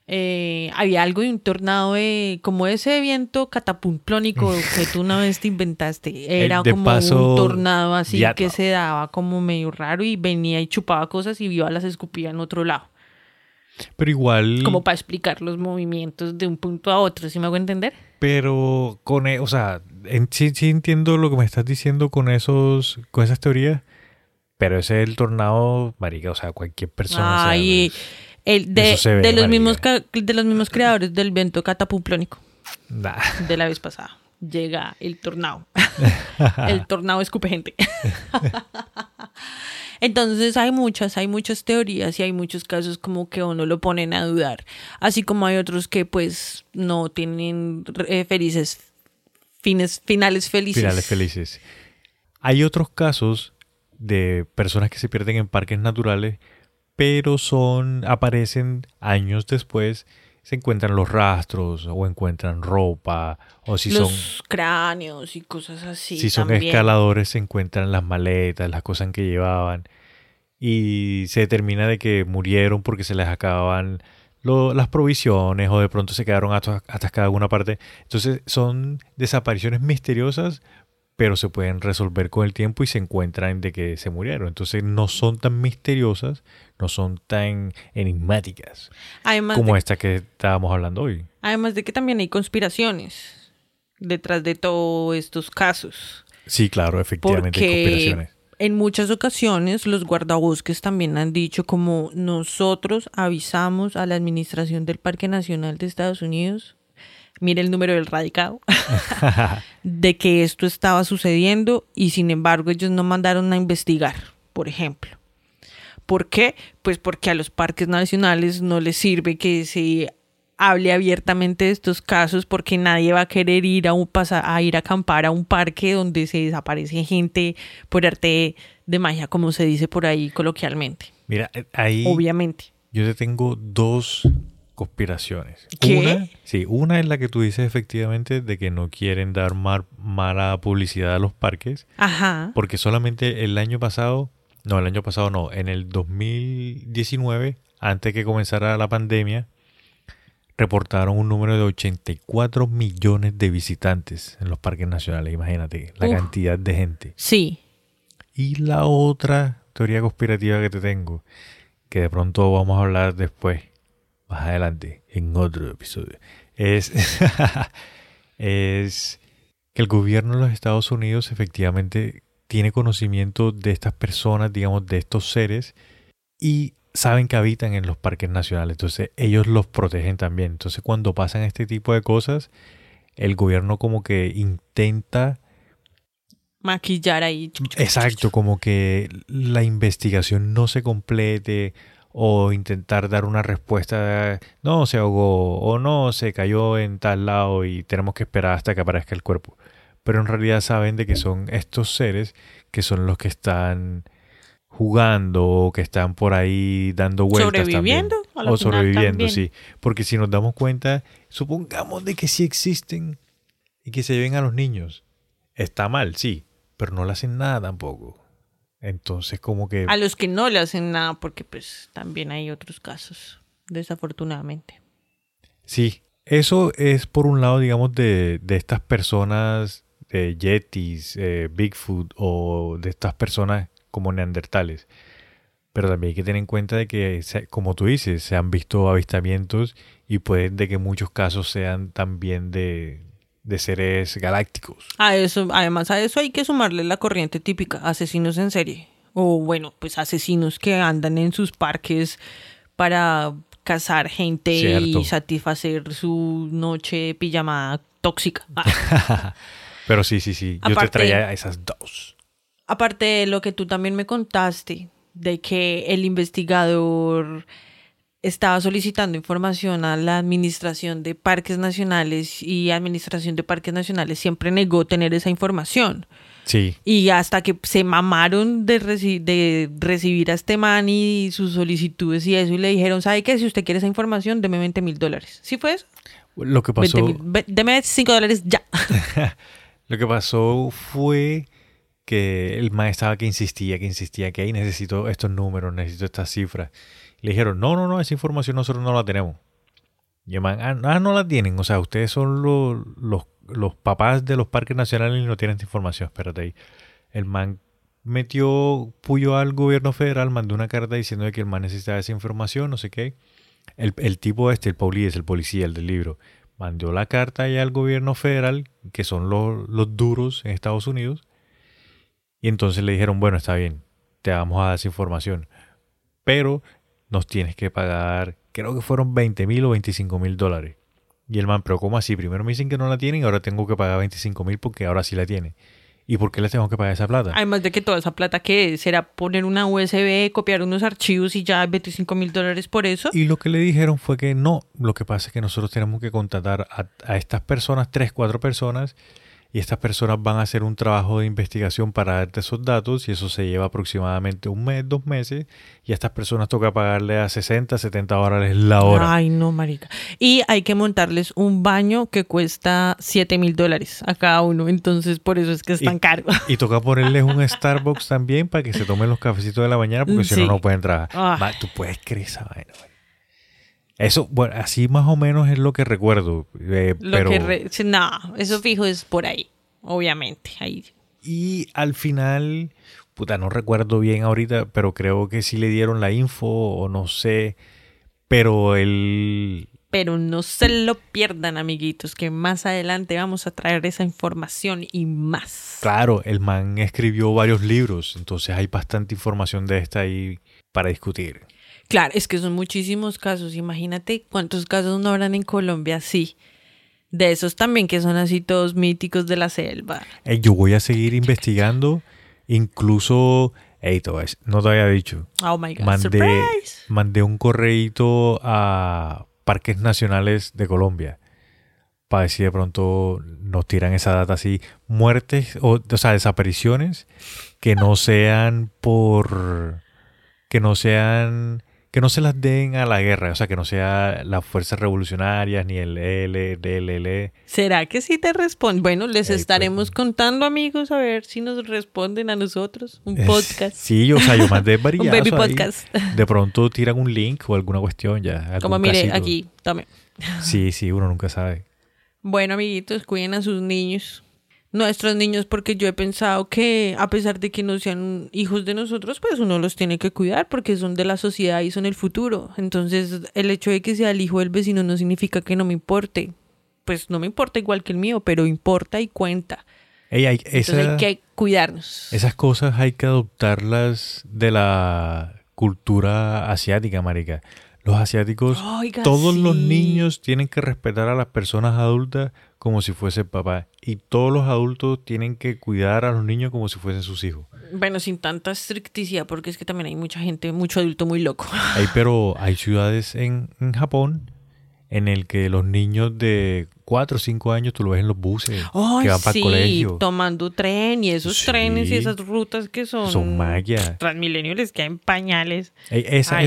Eh, había algo de un tornado de como ese viento catapumplónico que tú una vez te inventaste. Era de como un tornado así que se daba como medio raro y venía y chupaba cosas y iba las escupía en otro lado. Pero igual. Como para explicar los movimientos de un punto a otro, ¿sí me hago entender? Pero con. e- O sea, en- sí, sí entiendo lo que me estás diciendo con esos. con esas teorías. Pero ese es el tornado, marica. O sea, cualquier persona. Ay, sabe. El de, ve, de los marica. mismos de los mismos creadores del viento catapumplónico Nah. de la vez pasada. Llega el tornado. el tornado escupe gente. Entonces hay muchas, hay muchas teorías y hay muchos casos como que uno lo ponen a dudar. Así como hay otros que pues no tienen eh, felices fines, finales felices. Finales felices. Hay otros casos de personas que se pierden en parques naturales, pero son aparecen años después, se encuentran los rastros o encuentran ropa o si los son cráneos y cosas así. si son escaladores se encuentran las maletas, las cosas que llevaban y se determina de que murieron porque se les acababan lo- las provisiones o de pronto se quedaron atas- atascadas en alguna parte. Entonces son desapariciones misteriosas, pero se pueden resolver con el tiempo y se encuentran de que se murieron. Entonces no son tan misteriosas, no son tan enigmáticas Además como de, esta que estábamos hablando hoy. además de que también hay conspiraciones detrás de todos estos casos. Sí, claro, efectivamente hay Porque conspiraciones. en muchas ocasiones los guardabosques también han dicho como nosotros avisamos a la administración del Parque Nacional de Estados Unidos, mire el número del radicado, de que esto estaba sucediendo y sin embargo ellos no mandaron a investigar, por ejemplo. ¿Por qué? Pues porque a los parques nacionales no les sirve que se hable abiertamente de estos casos porque nadie va a querer ir a un pasa- a ir a acampar a un parque donde se desaparece gente por arte de magia, como se dice por ahí coloquialmente. Mira, eh, ahí Obviamente. yo te tengo dos conspiraciones. ¿Qué? Una, sí, una es la que tú dices efectivamente de que no quieren dar mala publicidad a los parques, Ajá. porque solamente el año pasado, no, el año pasado no, en el 2019, antes que comenzara la pandemia, reportaron un número de 84 millones de visitantes en los parques nacionales. Imagínate la Uf. cantidad de gente. Sí. Y la otra teoría conspirativa que te tengo, que de pronto vamos a hablar después, más adelante, en otro episodio, es, es que el gobierno de los Estados Unidos efectivamente tiene conocimiento de estas personas, digamos, de estos seres, y saben que habitan en los parques nacionales. Entonces ellos los protegen también. Entonces cuando pasan este tipo de cosas, el gobierno como que intenta Maquillar ahí. Exacto, como que la investigación no se complete o intentar dar una respuesta, no se ahogó o no se cayó en tal lado y tenemos que esperar hasta que aparezca el cuerpo. Pero en realidad saben de que son estos seres que son los que están jugando o que están por ahí dando vueltas Sobreviviendo, también. a o sobreviviendo, también. sí. Porque si nos damos cuenta, supongamos de que sí existen y que se lleven a los niños. Está mal, sí, pero no le hacen nada tampoco. Entonces, como que... A los que no le hacen nada, porque pues también hay otros casos, desafortunadamente. Sí, eso es por un lado, digamos, de, de estas personas, de Yetis, eh, Bigfoot o de estas personas como neandertales. Pero también hay que tener en cuenta de que, como tú dices, se han visto avistamientos y pueden de que muchos casos sean también de, de seres galácticos. A eso, además a eso hay que sumarle la corriente típica, asesinos en serie. O bueno, pues asesinos que andan en sus parques para cazar gente Cierto. y satisfacer su noche pijamada tóxica. Ah. Pero sí, sí, sí, yo te Aparte- traía esas dos. Aparte de lo que tú también me contaste, de que el investigador estaba solicitando información a la Administración de Parques Nacionales y Administración de Parques Nacionales siempre negó tener esa información. Sí, Y hasta que se mamaron de, reci- de recibir a este man y sus solicitudes y eso, y le dijeron, ¿sabe qué? Si usted quiere esa información, deme 20 mil dólares. ¿Sí fue eso? lo que pasó... 20 mil. Ve- Deme 5 dólares ya. Lo que pasó fue que el maestro estaba que insistía, que insistía, que ahí necesito estos números, necesito estas cifras. Le dijeron, no, no, no, esa información nosotros no la tenemos. Y el man, ah, ah, no la tienen. O sea, ustedes son los, los, los papás de los parques nacionales y no tienen esta información. Espérate ahí. El man metió puyo al gobierno federal, mandó una carta diciendo que el man necesitaba esa información, no sé qué. El, el tipo este, el Paulí, el policía, el del libro, mandó la carta allá al gobierno federal, que son los, los duros en Estados Unidos, y entonces le dijeron, bueno, está bien, te vamos a dar esa información, pero nos tienes que pagar, creo que fueron 20 mil o 25 mil dólares. Y el man, pero ¿cómo así? Primero me dicen que no la tienen y ahora tengo que pagar 25 mil porque ahora sí la tienen. ¿Y por qué les tengo que pagar esa plata? Además de que toda esa plata que será poner una USB, copiar unos archivos y ya 25 mil dólares por eso. Y lo que le dijeron fue que no, lo que pasa es que nosotros tenemos que contratar a, a estas personas, tres, cuatro personas, y estas personas van a hacer un trabajo de investigación para darte esos datos, y eso se lleva aproximadamente un mes, dos meses, y a estas personas toca pagarle a 60, 70 dólares la hora. Ay, no, marica. Y hay que montarles un baño que cuesta 7 mil dólares a cada uno. Entonces, por eso es que es Y- tan caro. Y toca ponerles un Starbucks también para que se tomen los cafecitos de la mañana, porque si no, no pueden trabajar. Ah. Tú puedes creer esa vaina. Eso, bueno, así más o menos es lo que recuerdo. eh, Lo pero... que re- no, eso fijo es por ahí, obviamente. Ahí. Y al final, puta, no recuerdo bien ahorita, pero creo que sí le dieron la info o no sé. Pero el... Pero no se lo pierdan, amiguitos, que más adelante vamos a traer esa información y más. Claro, el man escribió varios libros, entonces hay bastante información de esta ahí para discutir. Claro, es que son muchísimos casos. Imagínate cuántos casos no habrán en Colombia así. De esos también que son así todos míticos de la selva. Eh, yo voy a seguir investigando, incluso... Ey, te voy a decir- no te había dicho. Oh my God, Mandé, surprise. mandé un correíto a Parques Nacionales de Colombia para si de pronto nos tiran esa data así. Muertes, o, o sea, desapariciones que no sean por... que no sean que no se las den a la guerra, o sea, que no sea las fuerzas revolucionarias ni el LDLL. ¿Será que sí te responden? Bueno, les Ey, pues, estaremos contando, amigos, a ver si nos responden a nosotros. Un podcast. Sí, o sea, yo mandé Un variazo baby ahí. podcast. De pronto tiran un link o alguna cuestión ya. Como mire, casito. aquí, tome. Sí, sí, uno nunca sabe. Bueno, amiguitos, cuiden a sus niños. Nuestros niños, porque yo he pensado que a pesar de que no sean hijos de nosotros, pues uno los tiene que cuidar porque son de la sociedad y son el futuro. Entonces, el hecho de que sea el hijo del vecino no significa que no me importe. Pues no me importa igual que el mío, pero importa y cuenta. Hay- Entonces hay que cuidarnos. Esas cosas hay que adoptarlas de la cultura asiática, marica. Los asiáticos, Oiga, todos los niños tienen que respetar a las personas adultas como si fuese papá. Y todos los adultos tienen que cuidar a los niños como si fuesen sus hijos. Bueno, sin tanta estricticidad, porque es que también hay mucha gente, mucho adulto muy loco. Hay, pero hay ciudades en, en Japón en el que los niños de 4 o 5 años tú lo ves en los buses Ay, que van para sí, el colegio. tomando tren y esos Sí. trenes y esas rutas que son... Son magia. Transmilenio les quedan pañales. Esa,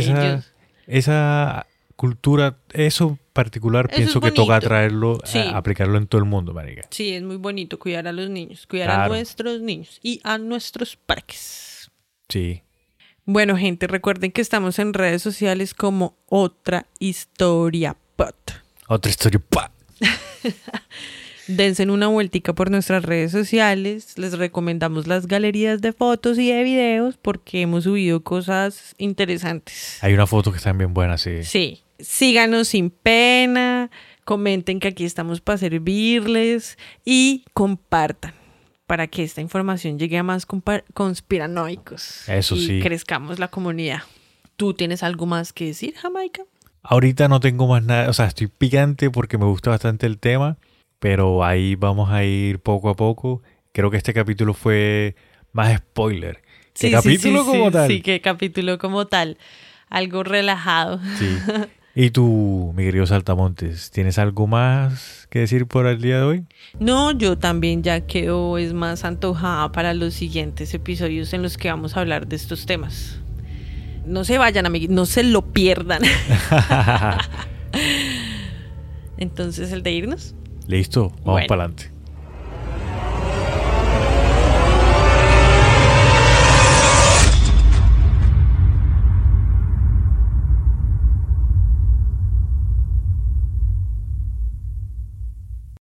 esa cultura, eso particular, Eso pienso que toca traerlo, a- Sí. aplicarlo en todo el mundo, marica. Sí, es muy bonito cuidar a los niños, cuidar a nuestros niños y a nuestros parques. Sí. Bueno, gente, recuerden que estamos en redes sociales como Otra Historia Pot. Otra historia. ¡pa! Dense una vueltica por nuestras redes sociales. Les recomendamos las galerías de fotos y de videos porque hemos subido cosas interesantes. Hay una foto que están bien buena, sí. Sí, síganos sin pena, comenten que aquí estamos para servirles y compartan para que esta información llegue a más conspiranoicos. Eso y sí. crezcamos la comunidad. ¿Tú tienes algo más que decir, Jamaica? Ahorita no tengo más nada, o sea, estoy picante porque me gusta bastante el tema, pero ahí vamos a ir poco a poco. Creo que este capítulo fue más spoiler. ¿Qué capítulo sí, como sí, tal? Sí, qué capítulo como tal. Algo relajado. Sí. Y tú, mi querido Saltamontes, ¿tienes algo más que decir por el día de hoy? No, yo también ya quedo es más antojada para los siguientes episodios en los que vamos a hablar de estos temas. No se vayan, amiguitos, no se lo pierdan. Entonces, el de irnos. Listo, vamos Bueno. para adelante.